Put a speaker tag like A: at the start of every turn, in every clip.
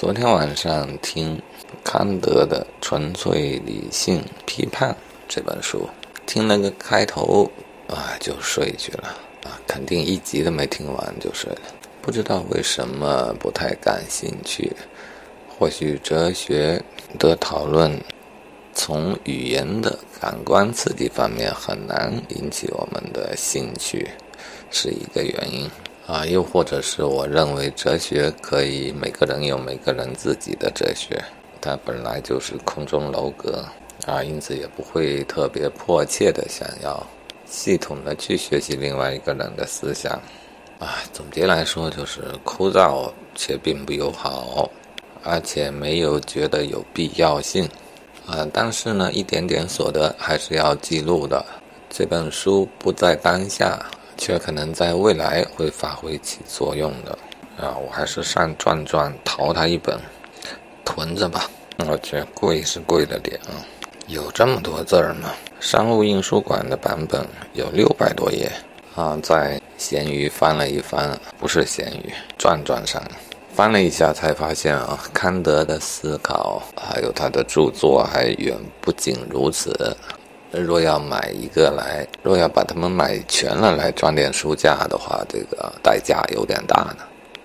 A: 昨天晚上听康德的《纯粹理性批判》这本书，听了个开头啊，就睡去了啊，肯定一集都没听完就睡了。不知道为什么不太感兴趣，或许哲学的讨论从语言的感官刺激方面很难引起我们的兴趣，是一个原因。啊，又或者是我认为哲学可以每个人有每个人自己的哲学，它本来就是空中楼阁啊，因此也不会特别迫切的想要系统的去学习另外一个人的思想啊。总结来说就是枯燥且并不友好，而且没有觉得有必要性啊。但是呢，一点点所得还是要记录的。这本书不在当下。却可能在未来会发挥起作用的啊！我还是上转转淘它一本，囤着吧。我觉得贵是贵了点啊，有这么多字儿吗？商务印书馆的版本有六百多页啊，在闲鱼翻了一翻，不是闲鱼，转转上翻了一下，才发现啊，康德的思考还有他的著作还远不仅如此。若要买一个来，若要把它们买全了来装点书架的话，这个代价有点大呢。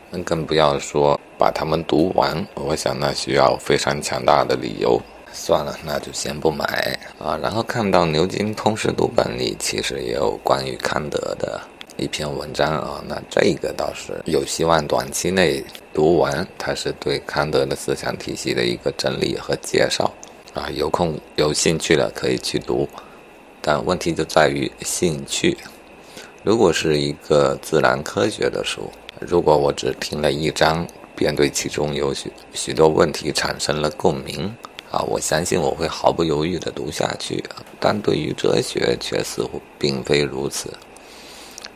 A: 那更不要说把它们读完，我想那需要非常强大的理由。算了，那就先不买啊。然后看到牛津通识读本里其实也有关于康德的一篇文章啊，那这个倒是有希望短期内读完。它是对康德的思想体系的一个整理和介绍。啊，有空有兴趣了可以去读，但问题就在于兴趣。如果是一个自然科学的书，如果我只听了一章，便对其中有许许多问题产生了共鸣，啊，我相信我会毫不犹豫地读下去。但对于哲学却似乎并非如此。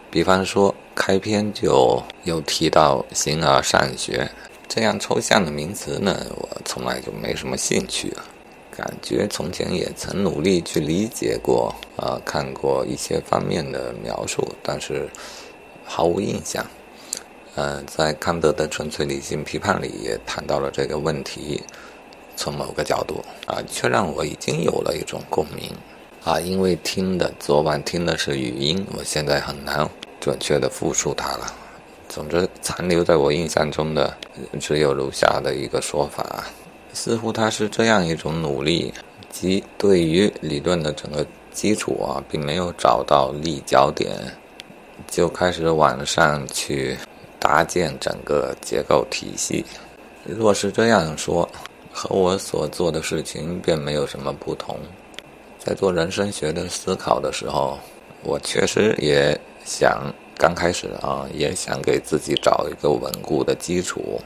A: 比方说，开篇就有提到形而上学这样抽象的名词呢，我从来就没什么兴趣了。感觉从前也曾努力去理解过啊，看过一些方面的描述，但是毫无印象。嗯，在康德的《纯粹理性批判》里也谈到了这个问题，从某个角度啊，却让我已经有了一种共鸣啊，因为听的昨晚听的是语音，我现在很难准确的复述它了。总之，残留在我印象中的只有如下的一个说法。似乎他是这样一种努力，即对于理论的整个基础啊，并没有找到立脚点，就开始往上去搭建整个结构体系。若是这样说，和我所做的事情便没有什么不同。在做人生学的思考的时候，我确实也想刚开始啊，也想给自己找一个稳固的基础。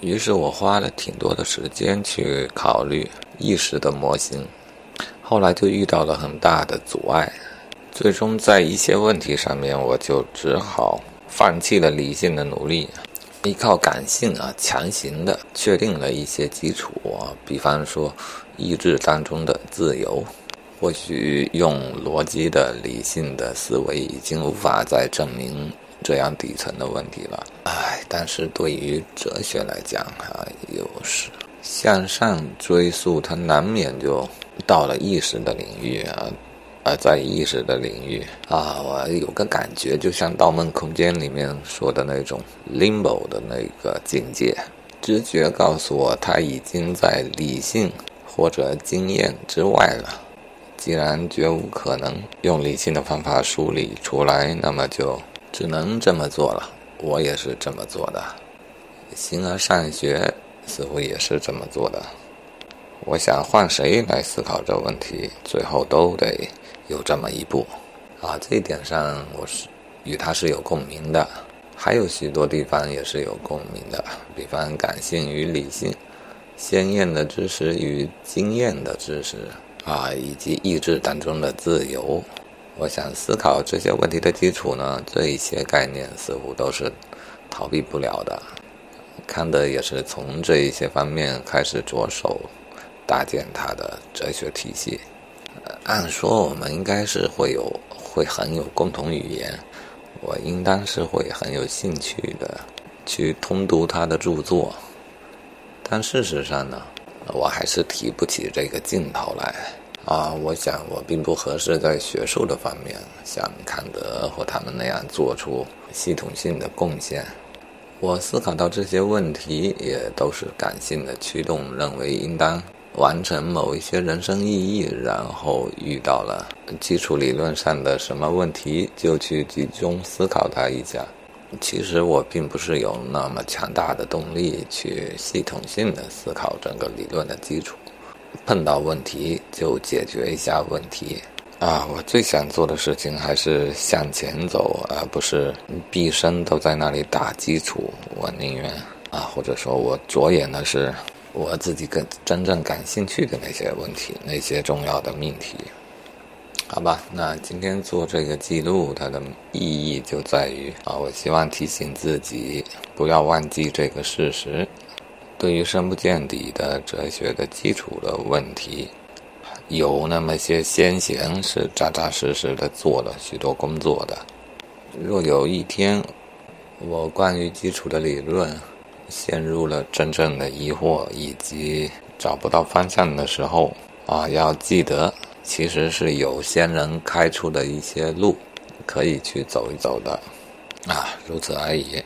A: 于是我花了挺多的时间去考虑意识的模型，后来就遇到了很大的阻碍，最终在一些问题上面，我就只好放弃了理性的努力，依靠感性啊，强行的确定了一些基础，比方说意志当中的自由，或许用逻辑的理性的思维已经无法再证明。这样底层的问题了，唉，但是对于哲学来讲，哈，又是向上追溯，它难免就到了意识的领域啊，而在意识的领域啊，我有个感觉，就像《盗梦空间》里面说的那种 limbo 的那个境界，直觉告诉我，它已经在理性或者经验之外了。既然绝无可能用理性的方法梳理出来，那么就。只能这么做了，我也是这么做的。形而上学似乎也是这么做的。我想换谁来思考这问题，最后都得有这么一步。啊，这一点上我是与他是有共鸣的。还有许多地方也是有共鸣的，比方感性与理性、鲜艳的知识与经验的知识啊，以及意志当中的自由。我想思考这些问题的基础呢，这一些概念似乎都是逃避不了的。康德也是从这一些方面开始着手搭建他的哲学体系。按说我们应该是会有会很有共同语言，我应当是会很有兴趣的去通读他的著作。但事实上呢，我还是提不起这个劲头来啊。我想我并不合适在学术的方面像康德或他们那样做出系统性的贡献。我思考到这些问题，也都是感性的驱动，认为应当完成某一些人生意义，然后遇到了基础理论上的什么问题，就去集中思考它一下。其实我并不是有那么强大的动力去系统性的思考整个理论的基础，碰到问题就解决一下问题。啊，我最想做的事情还是向前走，而不是毕生都在那里打基础。我宁愿啊，或者说我着眼的是我自己更真正感兴趣的那些问题，那些重要的命题。好吧，那今天做这个记录，它的意义就在于啊，我希望提醒自己不要忘记这个事实：对于深不见底的哲学的基础的问题。有那么些先贤是扎扎实实的做了许多工作的。若有一天，我关于基础的理论陷入了真正的疑惑以及找不到方向的时候，啊，要记得，其实是有先人开出的一些路，可以去走一走的，啊，如此而已。